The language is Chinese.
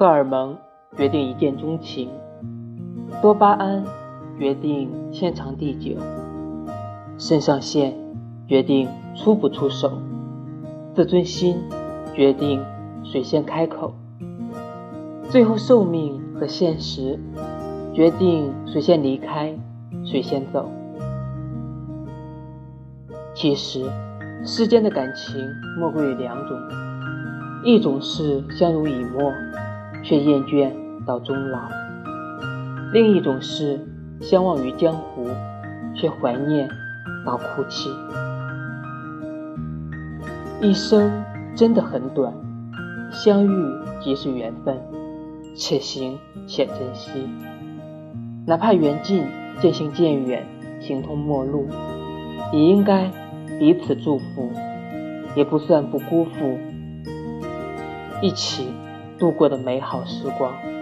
荷尔蒙决定一见钟情，多巴胺决定天长地久，肾上腺决定出不出手，自尊心决定谁先开口，最后寿命和现实决定谁先离开，谁先走。其实，世间的感情莫过于两种，一种是相濡以沫。却厌倦到终老。另一种是相忘于江湖，却怀念到哭泣。一生真的很短，相遇即是缘分，且行且珍惜。哪怕缘尽渐行渐远，形同陌路，也应该彼此祝福，也不算不辜负一起。度过的美好时光。